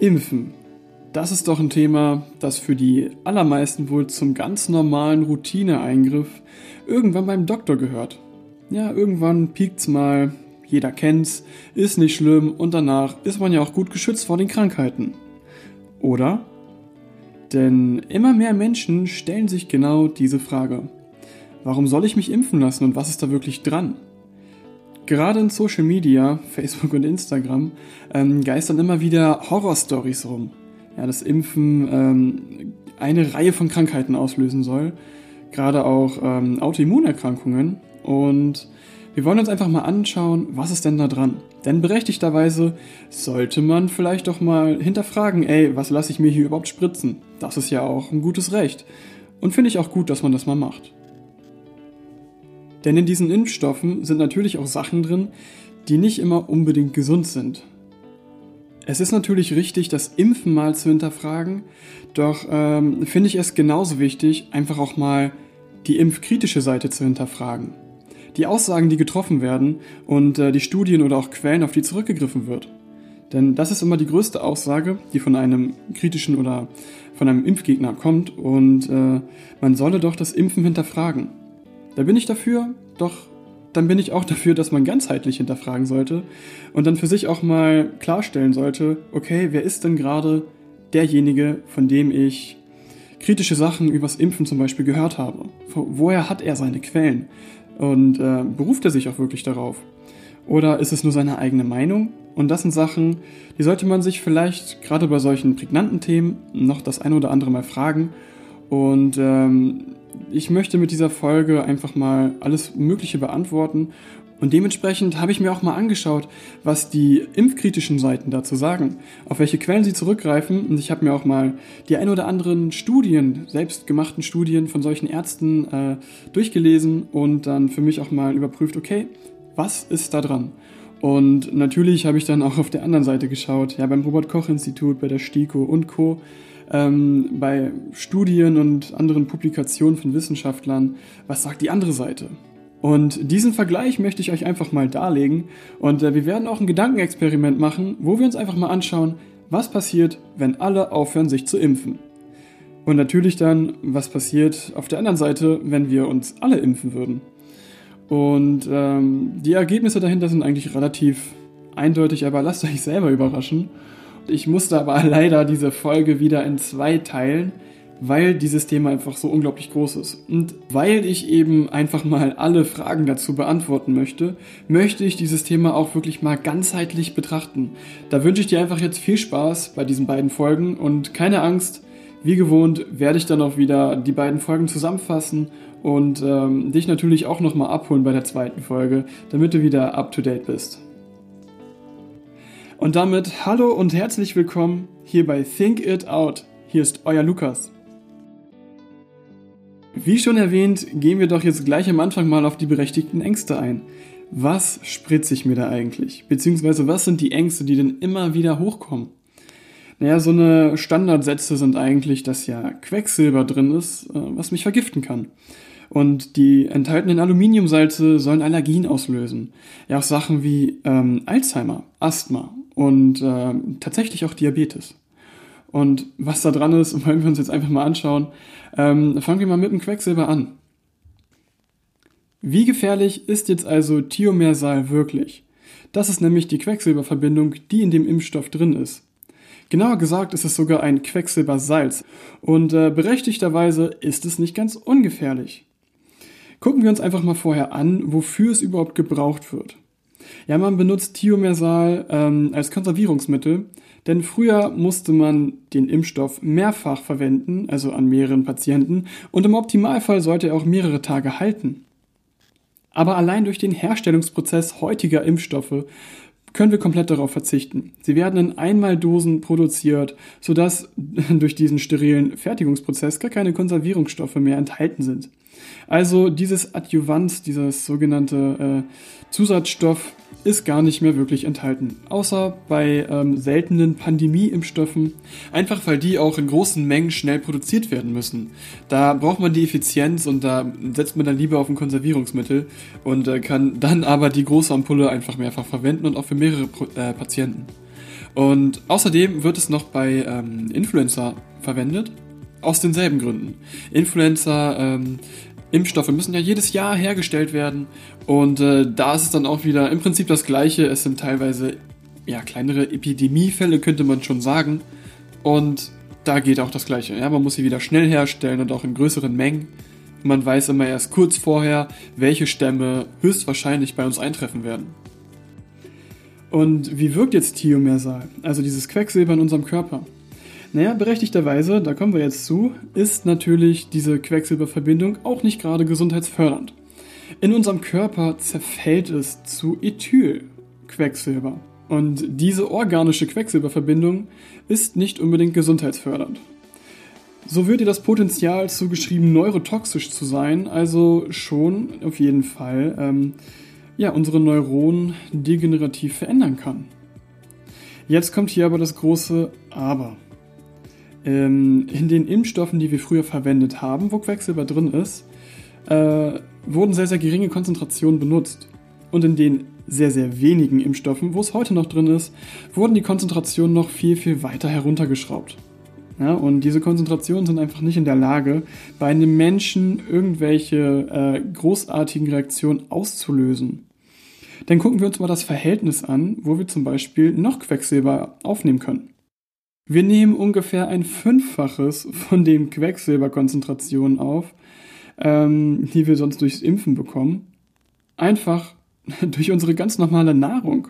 Impfen. Das ist doch ein Thema, das für die allermeisten wohl zum ganz normalen Routineeingriff irgendwann beim Doktor gehört. Ja, irgendwann piekt's mal, jeder kennt's, ist nicht schlimm und danach ist man ja auch gut geschützt vor den Krankheiten. Oder? Denn immer mehr Menschen stellen sich genau diese Frage. Warum soll ich mich impfen lassen und was ist da wirklich dran? Gerade in Social Media, Facebook und Instagram, ähm, geistern immer wieder Horrorstories rum. Ja, dass Impfen ähm, eine Reihe von Krankheiten auslösen soll, gerade auch ähm, Autoimmunerkrankungen. Und wir wollen uns einfach mal anschauen, was ist denn da dran? Denn berechtigterweise sollte man vielleicht doch mal hinterfragen, ey, was lasse ich mir hier überhaupt spritzen? Das ist ja auch ein gutes Recht. Und finde ich auch gut, dass man das mal macht. Denn in diesen Impfstoffen sind natürlich auch Sachen drin, die nicht immer unbedingt gesund sind. Es ist natürlich richtig, das Impfen mal zu hinterfragen, doch ähm, finde ich es genauso wichtig, einfach auch mal die impfkritische Seite zu hinterfragen. Die Aussagen, die getroffen werden und äh, die Studien oder auch Quellen, auf die zurückgegriffen wird. Denn das ist immer die größte Aussage, die von einem kritischen oder von einem Impfgegner kommt und äh, man solle doch das Impfen hinterfragen. Da bin ich dafür, doch dann bin ich auch dafür, dass man ganzheitlich hinterfragen sollte und dann für sich auch mal klarstellen sollte, okay, wer ist denn gerade derjenige, von dem ich kritische Sachen übers Impfen zum Beispiel gehört habe? Woher hat er seine Quellen? Und äh, beruft er sich auch wirklich darauf? Oder ist es nur seine eigene Meinung? Und das sind Sachen, die sollte man sich vielleicht gerade bei solchen prägnanten Themen noch das eine oder andere Mal fragen. Und ähm, ich möchte mit dieser Folge einfach mal alles Mögliche beantworten. Und dementsprechend habe ich mir auch mal angeschaut, was die impfkritischen Seiten dazu sagen, auf welche Quellen sie zurückgreifen. Und ich habe mir auch mal die ein oder anderen Studien, selbstgemachten Studien von solchen Ärzten äh, durchgelesen und dann für mich auch mal überprüft, okay, was ist da dran? Und natürlich habe ich dann auch auf der anderen Seite geschaut, ja, beim Robert-Koch-Institut, bei der STIKO und Co ähm, bei Studien und anderen Publikationen von Wissenschaftlern, was sagt die andere Seite? Und diesen Vergleich möchte ich euch einfach mal darlegen und äh, wir werden auch ein Gedankenexperiment machen, wo wir uns einfach mal anschauen, was passiert, wenn alle aufhören, sich zu impfen. Und natürlich dann, was passiert auf der anderen Seite, wenn wir uns alle impfen würden. Und ähm, die Ergebnisse dahinter sind eigentlich relativ eindeutig, aber lasst euch selber überraschen. Ich musste aber leider diese Folge wieder in zwei teilen, weil dieses Thema einfach so unglaublich groß ist. Und weil ich eben einfach mal alle Fragen dazu beantworten möchte, möchte ich dieses Thema auch wirklich mal ganzheitlich betrachten. Da wünsche ich dir einfach jetzt viel Spaß bei diesen beiden Folgen und keine Angst, wie gewohnt werde ich dann auch wieder die beiden Folgen zusammenfassen und ähm, dich natürlich auch nochmal abholen bei der zweiten Folge, damit du wieder up-to-date bist. Und damit hallo und herzlich willkommen hier bei Think It Out. Hier ist euer Lukas. Wie schon erwähnt, gehen wir doch jetzt gleich am Anfang mal auf die berechtigten Ängste ein. Was spritze ich mir da eigentlich? Beziehungsweise was sind die Ängste, die denn immer wieder hochkommen? Naja, so eine Standardsätze sind eigentlich, dass ja Quecksilber drin ist, äh, was mich vergiften kann. Und die enthaltenen Aluminiumsalze sollen Allergien auslösen. Ja, auch Sachen wie ähm, Alzheimer, Asthma und äh, tatsächlich auch Diabetes. Und was da dran ist, wollen wir uns jetzt einfach mal anschauen. Ähm, fangen wir mal mit dem Quecksilber an. Wie gefährlich ist jetzt also Thiomersal wirklich? Das ist nämlich die Quecksilberverbindung, die in dem Impfstoff drin ist. Genauer gesagt ist es sogar ein Quecksilbersalz und äh, berechtigterweise ist es nicht ganz ungefährlich. Gucken wir uns einfach mal vorher an, wofür es überhaupt gebraucht wird. Ja, man benutzt Thiomersal ähm, als Konservierungsmittel, denn früher musste man den Impfstoff mehrfach verwenden, also an mehreren Patienten, und im Optimalfall sollte er auch mehrere Tage halten. Aber allein durch den Herstellungsprozess heutiger Impfstoffe können wir komplett darauf verzichten. Sie werden in Einmaldosen produziert, sodass durch diesen sterilen Fertigungsprozess gar keine Konservierungsstoffe mehr enthalten sind. Also dieses Adjuvant, dieses sogenannte äh, Zusatzstoff ist gar nicht mehr wirklich enthalten. Außer bei ähm, seltenen Pandemie-Impfstoffen. Einfach weil die auch in großen Mengen schnell produziert werden müssen. Da braucht man die Effizienz und da setzt man dann lieber auf ein Konservierungsmittel und äh, kann dann aber die große Ampulle einfach mehrfach verwenden und auch für mehrere äh, Patienten. Und außerdem wird es noch bei ähm, Influenza verwendet, aus denselben Gründen. Influenza, ähm, Impfstoffe müssen ja jedes Jahr hergestellt werden und äh, da ist es dann auch wieder im Prinzip das gleiche. Es sind teilweise ja kleinere Epidemiefälle, könnte man schon sagen. Und da geht auch das gleiche. Ja, man muss sie wieder schnell herstellen und auch in größeren Mengen. Man weiß immer erst kurz vorher, welche Stämme höchstwahrscheinlich bei uns eintreffen werden. Und wie wirkt jetzt Thiomersal, also dieses Quecksilber in unserem Körper? Naja, berechtigterweise, da kommen wir jetzt zu, ist natürlich diese Quecksilberverbindung auch nicht gerade gesundheitsfördernd. In unserem Körper zerfällt es zu Ethylquecksilber. Und diese organische Quecksilberverbindung ist nicht unbedingt gesundheitsfördernd. So wird ihr das Potenzial zugeschrieben, neurotoxisch zu sein, also schon auf jeden Fall ähm, ja, unsere Neuronen degenerativ verändern kann. Jetzt kommt hier aber das große Aber. Ähm, in den Impfstoffen, die wir früher verwendet haben, wo Quecksilber drin ist, äh, wurden sehr, sehr geringe Konzentrationen benutzt. Und in den sehr, sehr wenigen Impfstoffen, wo es heute noch drin ist, wurden die Konzentrationen noch viel, viel weiter heruntergeschraubt. Ja, und diese Konzentrationen sind einfach nicht in der Lage, bei einem Menschen irgendwelche äh, großartigen Reaktionen auszulösen. Dann gucken wir uns mal das Verhältnis an, wo wir zum Beispiel noch Quecksilber aufnehmen können. Wir nehmen ungefähr ein Fünffaches von den Quecksilberkonzentrationen auf, ähm, die wir sonst durchs Impfen bekommen. Einfach durch unsere ganz normale Nahrung.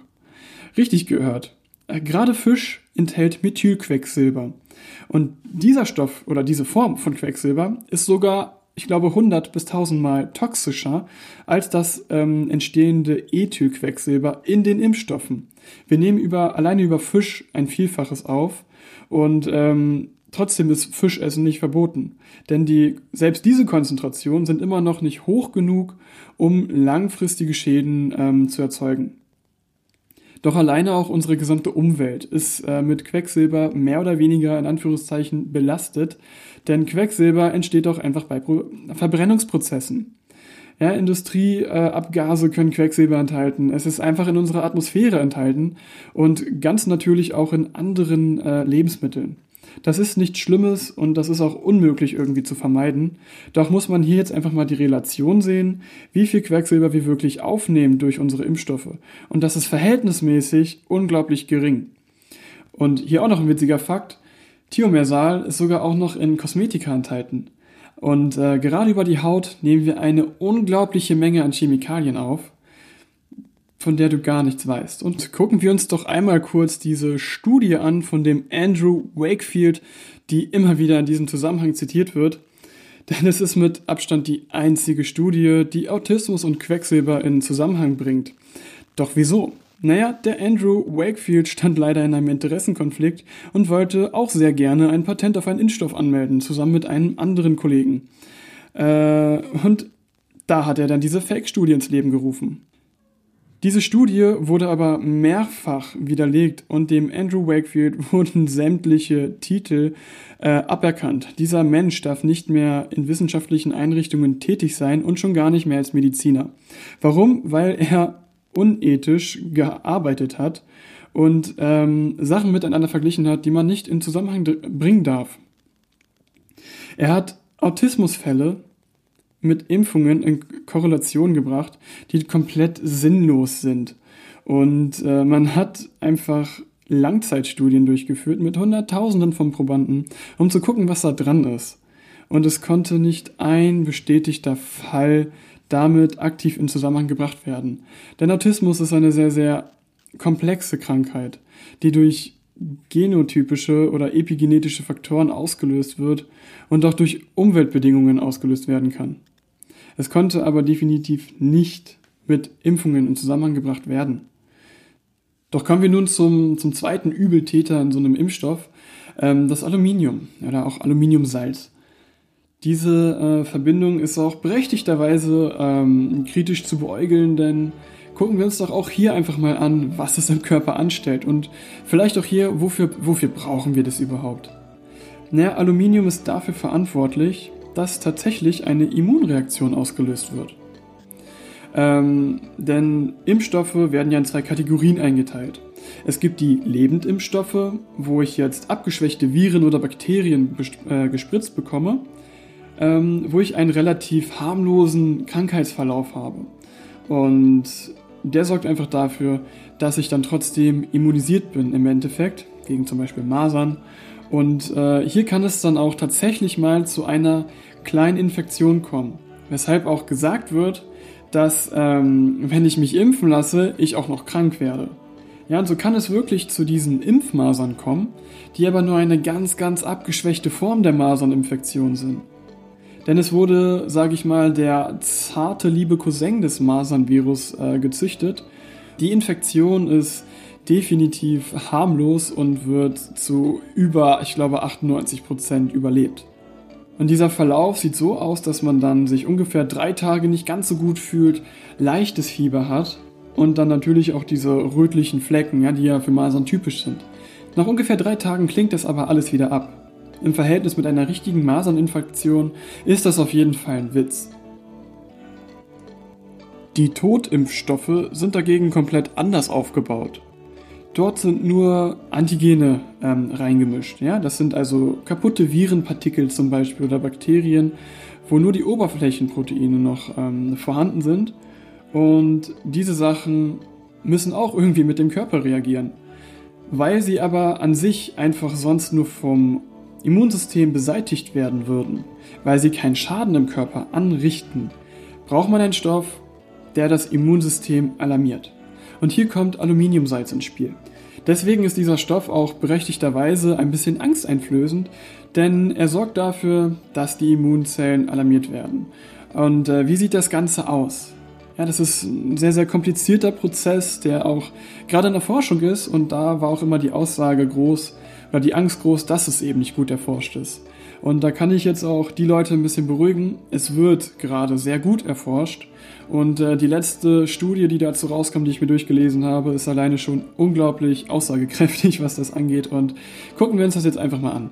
Richtig gehört. Äh, gerade Fisch enthält Methylquecksilber. Und dieser Stoff oder diese Form von Quecksilber ist sogar, ich glaube, 100 bis 1000 Mal toxischer als das ähm, entstehende Ethylquecksilber in den Impfstoffen. Wir nehmen über, alleine über Fisch ein Vielfaches auf und ähm, trotzdem ist Fischessen nicht verboten. Denn die, selbst diese Konzentrationen sind immer noch nicht hoch genug, um langfristige Schäden ähm, zu erzeugen. Doch alleine auch unsere gesamte Umwelt ist äh, mit Quecksilber mehr oder weniger in Anführungszeichen belastet, denn Quecksilber entsteht auch einfach bei Pro Verbrennungsprozessen. Ja, Industrieabgase äh, können Quecksilber enthalten. Es ist einfach in unserer Atmosphäre enthalten und ganz natürlich auch in anderen äh, Lebensmitteln. Das ist nichts Schlimmes und das ist auch unmöglich irgendwie zu vermeiden. Doch muss man hier jetzt einfach mal die Relation sehen, wie viel Quecksilber wir wirklich aufnehmen durch unsere Impfstoffe. Und das ist verhältnismäßig unglaublich gering. Und hier auch noch ein witziger Fakt. Thiomersal ist sogar auch noch in Kosmetika enthalten. Und äh, gerade über die Haut nehmen wir eine unglaubliche Menge an Chemikalien auf von der du gar nichts weißt. Und gucken wir uns doch einmal kurz diese Studie an von dem Andrew Wakefield, die immer wieder in diesem Zusammenhang zitiert wird. Denn es ist mit Abstand die einzige Studie, die Autismus und Quecksilber in Zusammenhang bringt. Doch wieso? Naja, der Andrew Wakefield stand leider in einem Interessenkonflikt und wollte auch sehr gerne ein Patent auf einen Impfstoff anmelden, zusammen mit einem anderen Kollegen. Äh, und da hat er dann diese Fake-Studie ins Leben gerufen. Diese Studie wurde aber mehrfach widerlegt und dem Andrew Wakefield wurden sämtliche Titel äh, aberkannt. Dieser Mensch darf nicht mehr in wissenschaftlichen Einrichtungen tätig sein und schon gar nicht mehr als Mediziner. Warum? Weil er unethisch gearbeitet hat und ähm, Sachen miteinander verglichen hat, die man nicht in Zusammenhang bringen darf. Er hat Autismusfälle mit Impfungen in Korrelation gebracht, die komplett sinnlos sind. Und äh, man hat einfach Langzeitstudien durchgeführt mit Hunderttausenden von Probanden, um zu gucken, was da dran ist. Und es konnte nicht ein bestätigter Fall damit aktiv in Zusammenhang gebracht werden. Denn Autismus ist eine sehr, sehr komplexe Krankheit, die durch genotypische oder epigenetische Faktoren ausgelöst wird und auch durch Umweltbedingungen ausgelöst werden kann. Es konnte aber definitiv nicht mit Impfungen in Zusammenhang gebracht werden. Doch kommen wir nun zum, zum zweiten Übeltäter in so einem Impfstoff, ähm, das Aluminium oder auch Aluminiumsalz. Diese äh, Verbindung ist auch berechtigterweise ähm, kritisch zu beäugeln, denn gucken wir uns doch auch hier einfach mal an, was es im Körper anstellt und vielleicht auch hier, wofür, wofür brauchen wir das überhaupt? Naja, Aluminium ist dafür verantwortlich, dass tatsächlich eine Immunreaktion ausgelöst wird. Ähm, denn Impfstoffe werden ja in zwei Kategorien eingeteilt. Es gibt die Lebendimpfstoffe, wo ich jetzt abgeschwächte Viren oder Bakterien äh, gespritzt bekomme, ähm, wo ich einen relativ harmlosen Krankheitsverlauf habe. Und der sorgt einfach dafür, dass ich dann trotzdem immunisiert bin im Endeffekt, gegen zum Beispiel Masern. Und äh, hier kann es dann auch tatsächlich mal zu einer kleinen Infektion kommen. Weshalb auch gesagt wird, dass ähm, wenn ich mich impfen lasse, ich auch noch krank werde. Ja, und so kann es wirklich zu diesen Impfmasern kommen, die aber nur eine ganz, ganz abgeschwächte Form der Maserninfektion sind. Denn es wurde, sage ich mal, der zarte liebe Cousin des Masernvirus äh, gezüchtet. Die Infektion ist definitiv harmlos und wird zu über, ich glaube, 98 Prozent überlebt. Und dieser Verlauf sieht so aus, dass man dann sich ungefähr drei Tage nicht ganz so gut fühlt, leichtes Fieber hat und dann natürlich auch diese rötlichen Flecken, ja, die ja für Masern typisch sind. Nach ungefähr drei Tagen klingt das aber alles wieder ab. Im Verhältnis mit einer richtigen Maserninfektion ist das auf jeden Fall ein Witz. Die Totimpfstoffe sind dagegen komplett anders aufgebaut. Dort sind nur Antigene ähm, reingemischt. Ja? Das sind also kaputte Virenpartikel zum Beispiel oder Bakterien, wo nur die Oberflächenproteine noch ähm, vorhanden sind. Und diese Sachen müssen auch irgendwie mit dem Körper reagieren. Weil sie aber an sich einfach sonst nur vom Immunsystem beseitigt werden würden, weil sie keinen Schaden im Körper anrichten, braucht man einen Stoff, der das Immunsystem alarmiert. Und hier kommt Aluminiumsalz ins Spiel. Deswegen ist dieser Stoff auch berechtigterweise ein bisschen angsteinflößend, denn er sorgt dafür, dass die Immunzellen alarmiert werden. Und äh, wie sieht das Ganze aus? Ja, das ist ein sehr, sehr komplizierter Prozess, der auch gerade in der Forschung ist und da war auch immer die Aussage groß oder die Angst groß, dass es eben nicht gut erforscht ist. Und da kann ich jetzt auch die Leute ein bisschen beruhigen. Es wird gerade sehr gut erforscht. Und äh, die letzte Studie, die dazu rauskommt, die ich mir durchgelesen habe, ist alleine schon unglaublich aussagekräftig, was das angeht. Und gucken wir uns das jetzt einfach mal an.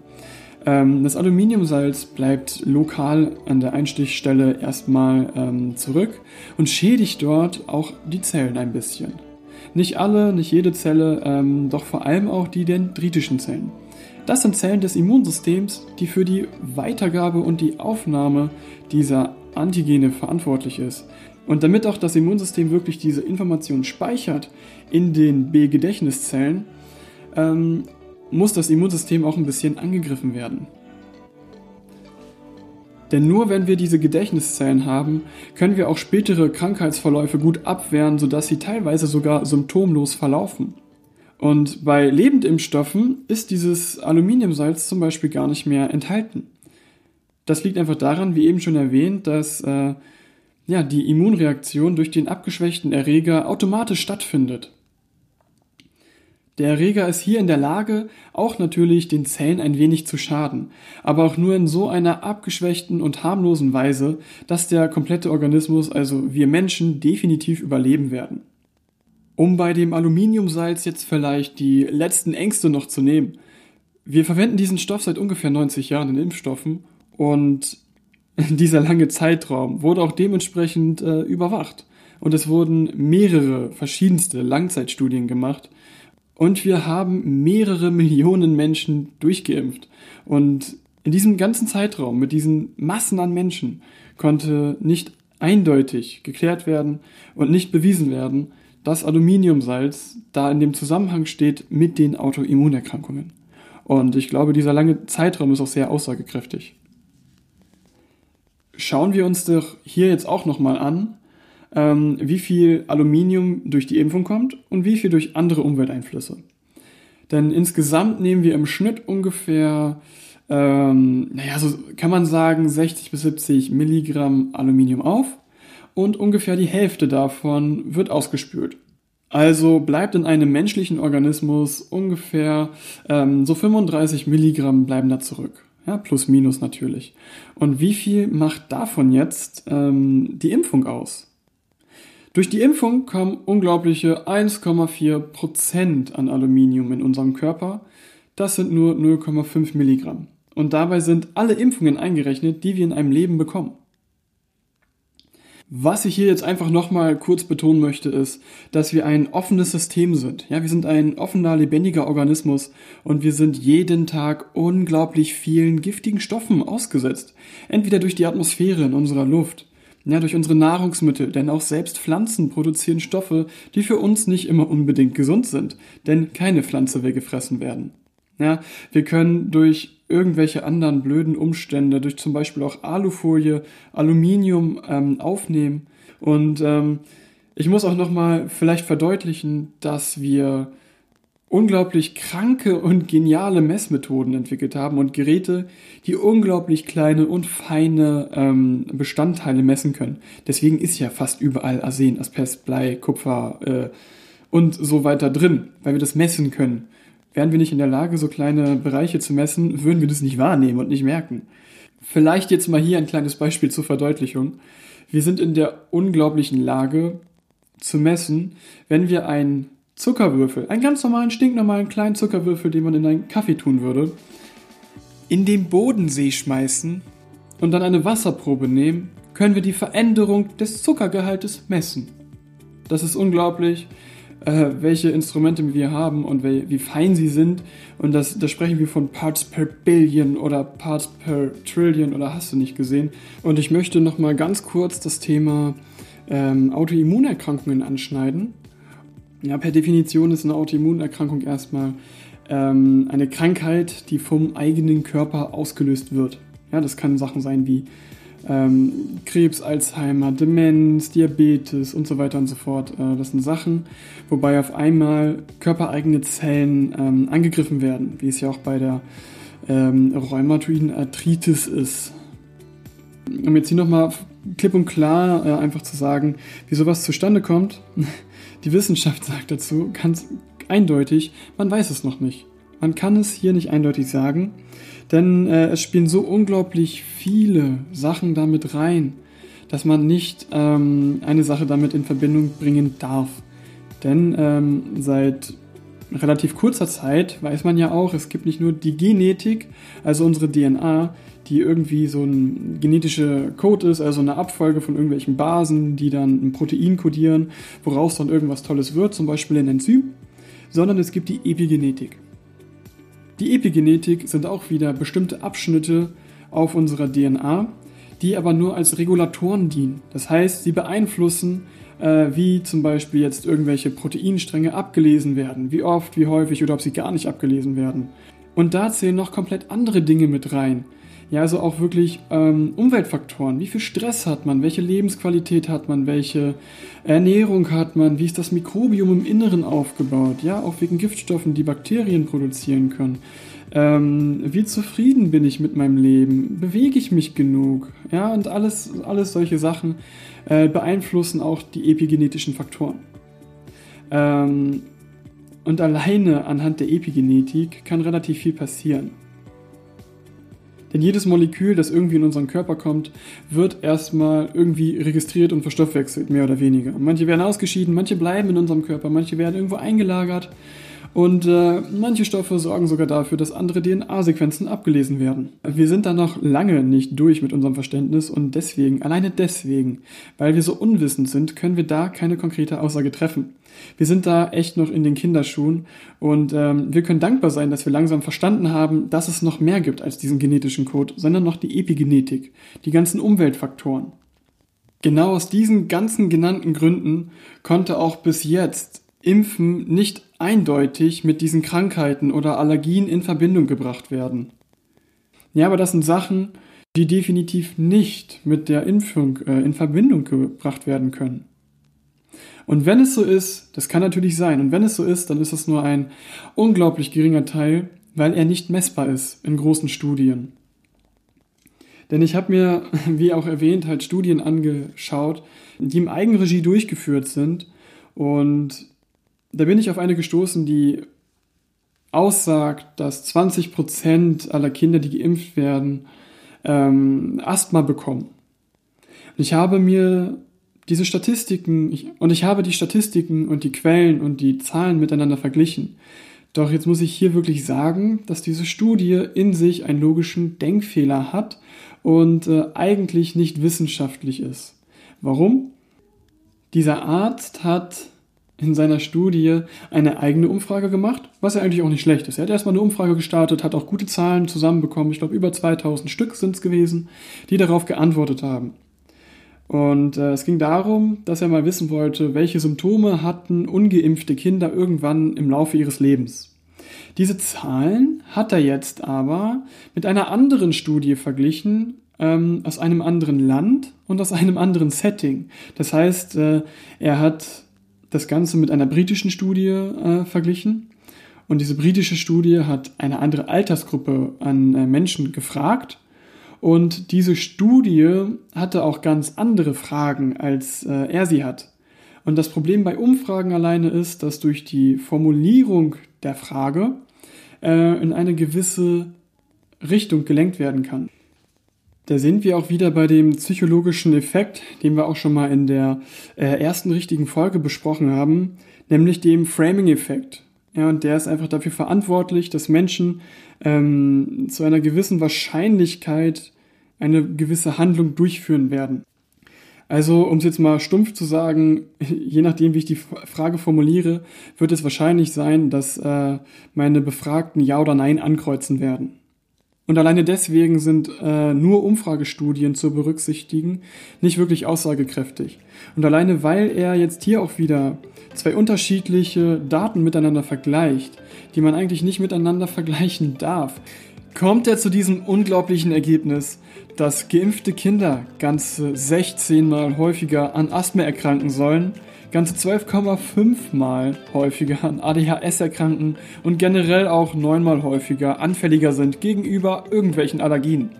Ähm, das Aluminiumsalz bleibt lokal an der Einstichstelle erstmal ähm, zurück und schädigt dort auch die Zellen ein bisschen. Nicht alle, nicht jede Zelle, ähm, doch vor allem auch die dendritischen Zellen. Das sind Zellen des Immunsystems, die für die Weitergabe und die Aufnahme dieser Antigene verantwortlich ist. Und damit auch das Immunsystem wirklich diese Information speichert in den B-Gedächtniszellen, ähm, muss das Immunsystem auch ein bisschen angegriffen werden. Denn nur wenn wir diese Gedächtniszellen haben, können wir auch spätere Krankheitsverläufe gut abwehren, sodass sie teilweise sogar symptomlos verlaufen. Und bei Lebendimpfstoffen ist dieses Aluminiumsalz zum Beispiel gar nicht mehr enthalten. Das liegt einfach daran, wie eben schon erwähnt, dass äh, ja, die Immunreaktion durch den abgeschwächten Erreger automatisch stattfindet. Der Erreger ist hier in der Lage, auch natürlich den Zellen ein wenig zu schaden, aber auch nur in so einer abgeschwächten und harmlosen Weise, dass der komplette Organismus, also wir Menschen, definitiv überleben werden. Um bei dem Aluminiumsalz jetzt vielleicht die letzten Ängste noch zu nehmen. Wir verwenden diesen Stoff seit ungefähr 90 Jahren in Impfstoffen und dieser lange Zeitraum wurde auch dementsprechend äh, überwacht. Und es wurden mehrere verschiedenste Langzeitstudien gemacht. Und wir haben mehrere Millionen Menschen durchgeimpft. Und in diesem ganzen Zeitraum mit diesen Massen an Menschen konnte nicht eindeutig geklärt werden und nicht bewiesen werden, dass Aluminiumsalz da in dem Zusammenhang steht mit den Autoimmunerkrankungen. Und ich glaube, dieser lange Zeitraum ist auch sehr aussagekräftig. Schauen wir uns doch hier jetzt auch nochmal an, ähm, wie viel Aluminium durch die Impfung kommt und wie viel durch andere Umwelteinflüsse. Denn insgesamt nehmen wir im Schnitt ungefähr, ähm, naja, so kann man sagen, 60 bis 70 Milligramm Aluminium auf und ungefähr die Hälfte davon wird ausgespült. Also bleibt in einem menschlichen Organismus ungefähr ähm, so 35 Milligramm bleiben da zurück. Ja, plus minus natürlich. Und wie viel macht davon jetzt ähm, die Impfung aus? Durch die Impfung kommen unglaubliche 1,4 Prozent an Aluminium in unserem Körper. Das sind nur 0,5 Milligramm. Und dabei sind alle Impfungen eingerechnet, die wir in einem Leben bekommen. Was ich hier jetzt einfach nochmal kurz betonen möchte, ist, dass wir ein offenes System sind. Ja, wir sind ein offener, lebendiger Organismus und wir sind jeden Tag unglaublich vielen giftigen Stoffen ausgesetzt. Entweder durch die Atmosphäre in unserer Luft, ja, durch unsere Nahrungsmittel, denn auch selbst Pflanzen produzieren Stoffe, die für uns nicht immer unbedingt gesund sind, denn keine Pflanze will gefressen werden. Ja, wir können durch irgendwelche anderen blöden Umstände, durch zum Beispiel auch Alufolie, Aluminium ähm, aufnehmen. Und ähm, ich muss auch nochmal vielleicht verdeutlichen, dass wir unglaublich kranke und geniale Messmethoden entwickelt haben und Geräte, die unglaublich kleine und feine ähm, Bestandteile messen können. Deswegen ist ja fast überall Arsen, Asbest, Blei, Kupfer äh, und so weiter drin, weil wir das messen können. Wären wir nicht in der Lage, so kleine Bereiche zu messen, würden wir das nicht wahrnehmen und nicht merken. Vielleicht jetzt mal hier ein kleines Beispiel zur Verdeutlichung. Wir sind in der unglaublichen Lage zu messen, wenn wir einen Zuckerwürfel, einen ganz normalen, stinknormalen kleinen Zuckerwürfel, den man in einen Kaffee tun würde, in den Bodensee schmeißen und dann eine Wasserprobe nehmen, können wir die Veränderung des Zuckergehaltes messen. Das ist unglaublich äh, welche Instrumente wir haben und wie, wie fein sie sind. Und das, da sprechen wir von Parts per Billion oder Parts per Trillion oder hast du nicht gesehen. Und ich möchte nochmal ganz kurz das Thema ähm, Autoimmunerkrankungen anschneiden. Ja, per Definition ist eine Autoimmunerkrankung erstmal ähm, eine Krankheit, die vom eigenen Körper ausgelöst wird. Ja, das kann Sachen sein wie ähm, Krebs, Alzheimer, Demenz, Diabetes und so weiter und so fort. Äh, das sind Sachen, wobei auf einmal körpereigene Zellen ähm, angegriffen werden, wie es ja auch bei der ähm, rheumatoiden Arthritis ist. Um jetzt hier nochmal klipp und klar äh, einfach zu sagen, wie sowas zustande kommt, die Wissenschaft sagt dazu ganz eindeutig, man weiß es noch nicht. Man kann es hier nicht eindeutig sagen. Denn äh, es spielen so unglaublich viele Sachen damit rein, dass man nicht ähm, eine Sache damit in Verbindung bringen darf. Denn ähm, seit relativ kurzer Zeit weiß man ja auch, es gibt nicht nur die Genetik, also unsere DNA, die irgendwie so ein genetischer Code ist, also eine Abfolge von irgendwelchen Basen, die dann ein Protein kodieren, woraus dann irgendwas Tolles wird, zum Beispiel ein Enzym, sondern es gibt die Epigenetik. Die Epigenetik sind auch wieder bestimmte Abschnitte auf unserer DNA, die aber nur als Regulatoren dienen. Das heißt, sie beeinflussen, äh, wie zum Beispiel jetzt irgendwelche Proteinstränge abgelesen werden, wie oft, wie häufig oder ob sie gar nicht abgelesen werden. Und da zählen noch komplett andere Dinge mit rein. Ja, also auch wirklich ähm, Umweltfaktoren. Wie viel Stress hat man? Welche Lebensqualität hat man? Welche Ernährung hat man? Wie ist das Mikrobiom im Inneren aufgebaut? Ja, auch wegen Giftstoffen, die Bakterien produzieren können. Ähm, wie zufrieden bin ich mit meinem Leben? Bewege ich mich genug? Ja, und alles, alles solche Sachen äh, beeinflussen auch die epigenetischen Faktoren. Ähm, und alleine anhand der Epigenetik kann relativ viel passieren. Denn jedes Molekül, das irgendwie in unseren Körper kommt, wird erstmal irgendwie registriert und verstoffwechselt, mehr oder weniger. manche werden ausgeschieden, manche bleiben in unserem Körper, manche werden irgendwo eingelagert. Und äh, manche Stoffe sorgen sogar dafür, dass andere DNA-Sequenzen abgelesen werden. Wir sind da noch lange nicht durch mit unserem Verständnis und deswegen, alleine deswegen, weil wir so unwissend sind, können wir da keine konkrete Aussage treffen. Wir sind da echt noch in den Kinderschuhen und ähm, wir können dankbar sein, dass wir langsam verstanden haben, dass es noch mehr gibt als diesen genetischen Code, sondern noch die Epigenetik, die ganzen Umweltfaktoren. Genau aus diesen ganzen genannten Gründen konnte auch bis jetzt Impfen nicht eindeutig mit diesen Krankheiten oder Allergien in Verbindung gebracht werden. Ja, aber das sind Sachen, die definitiv nicht mit der Impfung äh, in Verbindung gebracht werden können. Und wenn es so ist, das kann natürlich sein, und wenn es so ist, dann ist es nur ein unglaublich geringer Teil, weil er nicht messbar ist in großen Studien. Denn ich habe mir, wie auch erwähnt, halt Studien angeschaut, die im Eigenregie durchgeführt sind und da bin ich auf eine gestoßen, die aussagt, dass 20% aller Kinder, die geimpft werden, ähm, Asthma bekommen. Und ich habe mir diese Statistiken, ich, und ich habe die Statistiken und die Quellen und die Zahlen miteinander verglichen. Doch jetzt muss ich hier wirklich sagen, dass diese Studie in sich einen logischen Denkfehler hat und äh, eigentlich nicht wissenschaftlich ist. Warum? Dieser Arzt hat in seiner Studie eine eigene Umfrage gemacht, was ja eigentlich auch nicht schlecht ist. Er hat erstmal eine Umfrage gestartet, hat auch gute Zahlen zusammenbekommen. Ich glaube, über 2000 Stück sind es gewesen, die darauf geantwortet haben. Und äh, es ging darum, dass er mal wissen wollte, welche Symptome hatten ungeimpfte Kinder irgendwann im Laufe ihres Lebens. Diese Zahlen hat er jetzt aber mit einer anderen Studie verglichen, ähm, aus einem anderen Land und aus einem anderen Setting. Das heißt, äh, er hat das Ganze mit einer britischen Studie äh, verglichen. Und diese britische Studie hat eine andere Altersgruppe an äh, Menschen gefragt. Und diese Studie hatte auch ganz andere Fragen, als äh, er sie hat. Und das Problem bei Umfragen alleine ist, dass durch die Formulierung der Frage äh, in eine gewisse Richtung gelenkt werden kann. Da sind wir auch wieder bei dem psychologischen Effekt, den wir auch schon mal in der äh, ersten richtigen Folge besprochen haben, nämlich dem Framing-Effekt. Ja, und der ist einfach dafür verantwortlich, dass Menschen ähm, zu einer gewissen Wahrscheinlichkeit eine gewisse Handlung durchführen werden. Also, um es jetzt mal stumpf zu sagen, je nachdem, wie ich die Frage formuliere, wird es wahrscheinlich sein, dass äh, meine Befragten Ja oder Nein ankreuzen werden. Und alleine deswegen sind äh, nur Umfragestudien zu berücksichtigen nicht wirklich aussagekräftig. Und alleine weil er jetzt hier auch wieder zwei unterschiedliche Daten miteinander vergleicht, die man eigentlich nicht miteinander vergleichen darf, kommt er zu diesem unglaublichen Ergebnis, dass geimpfte Kinder ganze 16 Mal häufiger an Asthma erkranken sollen ganze 12,5 Mal häufiger an ADHS erkranken und generell auch neunmal häufiger anfälliger sind gegenüber irgendwelchen Allergien.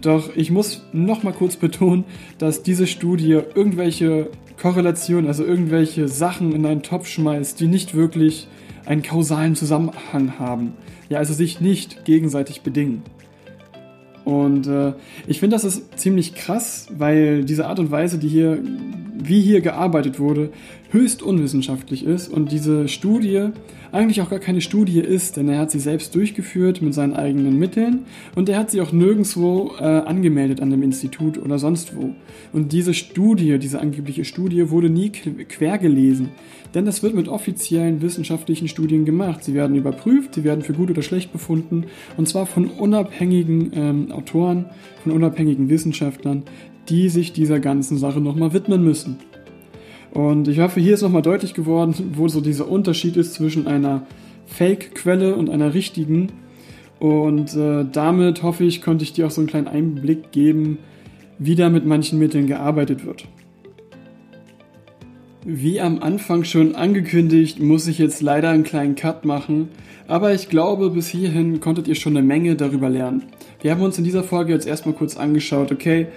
Doch ich muss noch mal kurz betonen, dass diese Studie irgendwelche Korrelationen, also irgendwelche Sachen in einen Topf schmeißt, die nicht wirklich einen kausalen Zusammenhang haben. Ja, also sich nicht gegenseitig bedingen. Und äh, ich finde, das ist ziemlich krass, weil diese Art und Weise, die hier, wie hier gearbeitet wurde, höchst unwissenschaftlich ist und diese Studie eigentlich auch gar keine Studie ist, denn er hat sie selbst durchgeführt mit seinen eigenen Mitteln und er hat sie auch nirgendwo äh, angemeldet an dem Institut oder sonst wo. Und diese Studie, diese angebliche Studie, wurde nie quer gelesen, denn das wird mit offiziellen wissenschaftlichen Studien gemacht. Sie werden überprüft, sie werden für gut oder schlecht befunden und zwar von unabhängigen ähm, Autoren, von unabhängigen Wissenschaftlern, die sich dieser ganzen Sache nochmal widmen müssen. Und ich hoffe, hier ist nochmal deutlich geworden, wo so dieser Unterschied ist zwischen einer Fake-Quelle und einer richtigen. Und äh, damit hoffe ich, konnte ich dir auch so einen kleinen Einblick geben, wie da mit manchen Mitteln gearbeitet wird. Wie am Anfang schon angekündigt, muss ich jetzt leider einen kleinen Cut machen, aber ich glaube, bis hierhin konntet ihr schon eine Menge darüber lernen. Wir haben uns in dieser Folge jetzt erstmal kurz angeschaut, okay,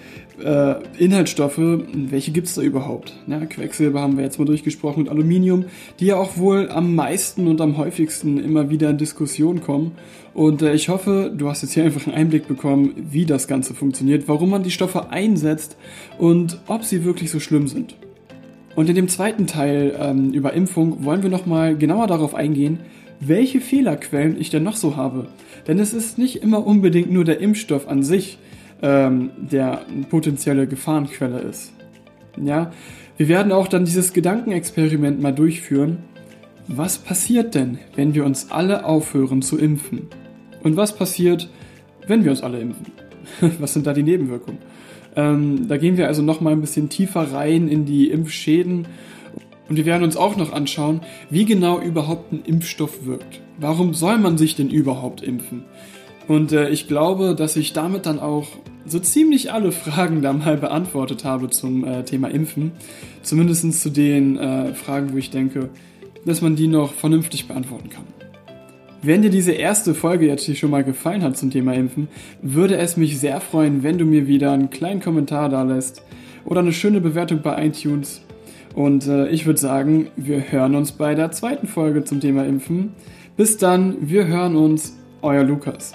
äh, Inhaltsstoffe, welche gibt es da überhaupt? Ja, Quecksilber haben wir jetzt mal durchgesprochen und Aluminium, die ja auch wohl am meisten und am häufigsten immer wieder in Diskussion kommen. Und äh, ich hoffe, du hast jetzt hier einfach einen Einblick bekommen, wie das Ganze funktioniert, warum man die Stoffe einsetzt und ob sie wirklich so schlimm sind. Und in dem zweiten Teil ähm, über Impfung wollen wir nochmal genauer darauf eingehen, welche Fehlerquellen ich denn noch so habe. Denn es ist nicht immer unbedingt nur der Impfstoff an sich, ähm, der eine potenzielle Gefahrenquelle ist. Ja, wir werden auch dann dieses Gedankenexperiment mal durchführen. Was passiert denn, wenn wir uns alle aufhören zu impfen? Und was passiert, wenn wir uns alle impfen? was sind da die Nebenwirkungen? Ähm, da gehen wir also noch mal ein bisschen tiefer rein in die Impfschäden und wir werden uns auch noch anschauen, wie genau überhaupt ein Impfstoff wirkt. Warum soll man sich denn überhaupt impfen? Und äh, ich glaube, dass ich damit dann auch so ziemlich alle Fragen da mal beantwortet habe zum äh, Thema Impfen. Zumindest zu den äh, Fragen, wo ich denke, dass man die noch vernünftig beantworten kann. Wenn dir diese erste Folge jetzt hier schon mal gefallen hat zum Thema Impfen, würde es mich sehr freuen, wenn du mir wieder einen kleinen Kommentar da lässt oder eine schöne Bewertung bei iTunes und äh, ich würde sagen, wir hören uns bei der zweiten Folge zum Thema Impfen. Bis dann, wir hören uns, euer Lukas.